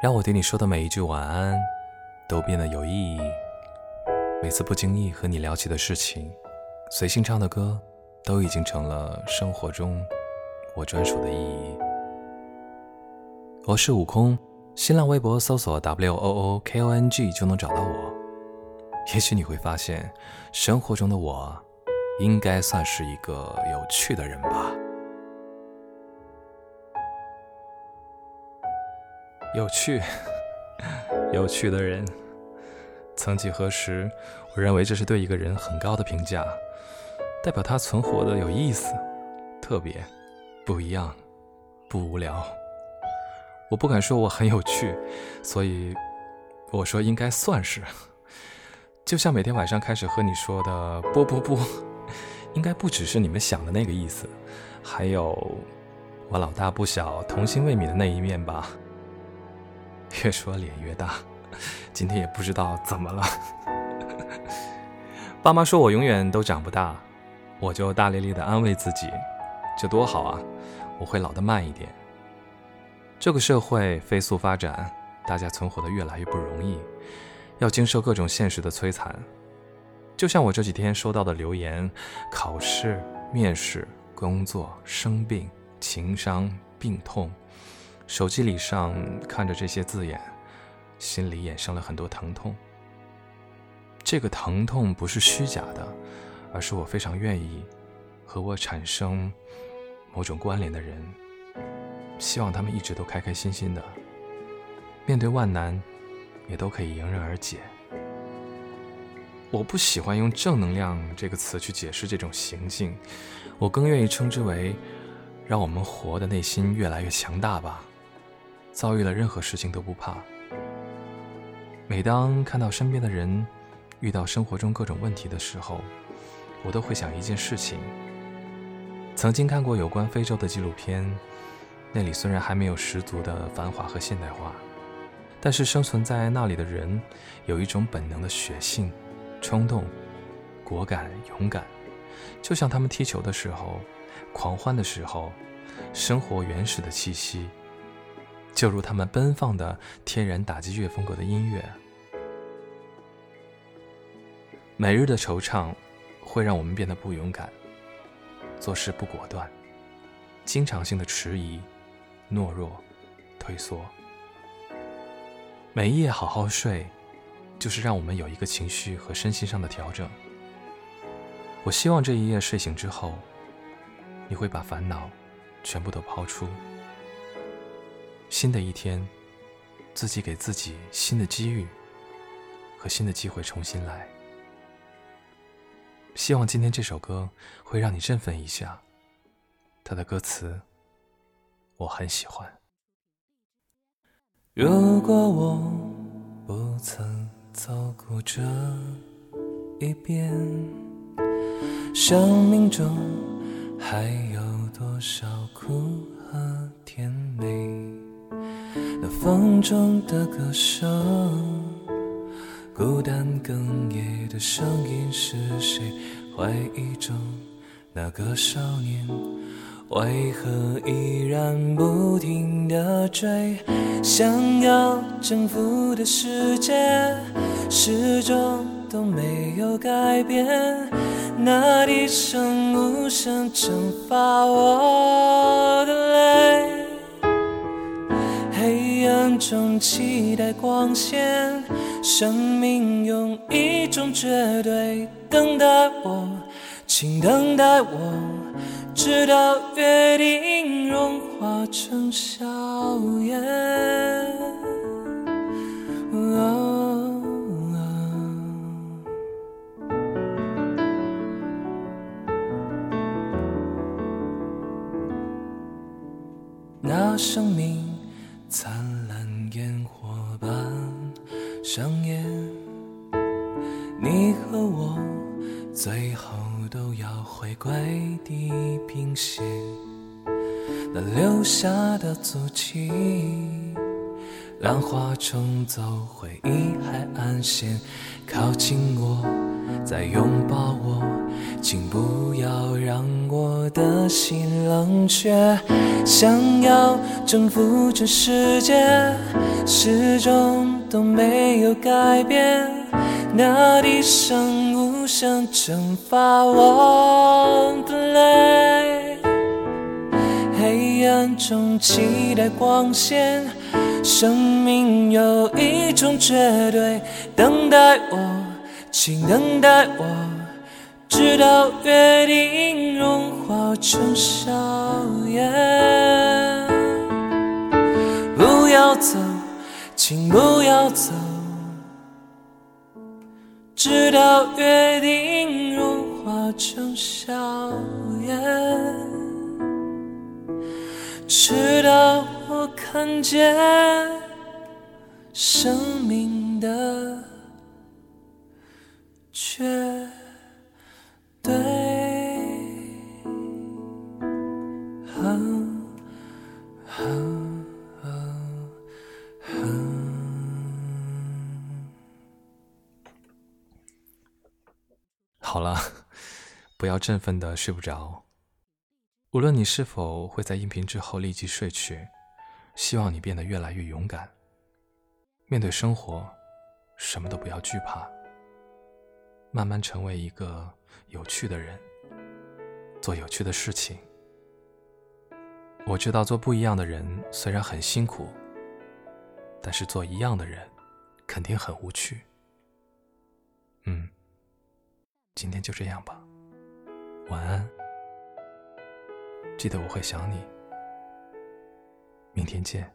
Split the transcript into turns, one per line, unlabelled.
让我对你说的每一句晚安都变得有意义。每次不经意和你聊起的事情，随性唱的歌，都已经成了生活中我专属的意义。我是悟空，新浪微博搜索 W O O K O N G 就能找到我。也许你会发现，生活中的我，应该算是一个有趣的人吧。有趣，有趣的人。曾几何时，我认为这是对一个人很高的评价，代表他存活的有意思、特别、不一样、不无聊。我不敢说我很有趣，所以我说应该算是。就像每天晚上开始和你说的“不不不”，应该不只是你们想的那个意思，还有我老大不小、童心未泯的那一面吧。越说脸越大，今天也不知道怎么了。爸妈说我永远都长不大，我就大咧咧的安慰自己，这多好啊！我会老得慢一点。这个社会飞速发展，大家存活的越来越不容易。要经受各种现实的摧残，就像我这几天收到的留言：考试、面试、工作、生病、情伤、病痛。手机里上看着这些字眼，心里衍生了很多疼痛。这个疼痛不是虚假的，而是我非常愿意和我产生某种关联的人。希望他们一直都开开心心的，面对万难。也都可以迎刃而解。我不喜欢用“正能量”这个词去解释这种行径，我更愿意称之为“让我们活的内心越来越强大吧”。遭遇了任何事情都不怕。每当看到身边的人遇到生活中各种问题的时候，我都会想一件事情。曾经看过有关非洲的纪录片，那里虽然还没有十足的繁华和现代化。但是生存在那里的人，有一种本能的血性、冲动、果敢、勇敢，就像他们踢球的时候、狂欢的时候，生活原始的气息，就如他们奔放的天然打击乐风格的音乐。每日的惆怅，会让我们变得不勇敢，做事不果断，经常性的迟疑、懦弱、退缩。每一夜好好睡，就是让我们有一个情绪和身心上的调整。我希望这一夜睡醒之后，你会把烦恼全部都抛出。新的一天，自己给自己新的机遇和新的机会重新来。希望今天这首歌会让你振奋一下。它的歌词我很喜欢。如果我不曾走过这一边，生命中还有多少苦和甜美？那风中的歌声，孤单哽咽的声音是谁？怀疑中那个少年。为何依然不停地追？想要征服的世界，始终都没有改变。那一声无声蒸发我的泪，黑暗中期待光线，生命用一种绝对等待我，请等待我。直到约定融化成硝烟。那生命最后。都要回归地平线，那留下的足迹，浪花冲走回忆海岸线，靠近我，再拥抱我，请不要让我的心冷却。想要征服这世界，始终都没有改变。那地上声蒸发我的泪，黑暗中期待光线。生命有一种绝对，等待我，请等待我，直到约定融化成硝烟。不要走，请不要走，直到约定融化成笑颜，直到。我看见生命的缺好了，不要振奋的睡不着。无论你是否会在音频之后立即睡去。希望你变得越来越勇敢。面对生活，什么都不要惧怕。慢慢成为一个有趣的人，做有趣的事情。我知道做不一样的人虽然很辛苦，但是做一样的人肯定很无趣。今天就这样吧，晚安。记得我会想你。明天见。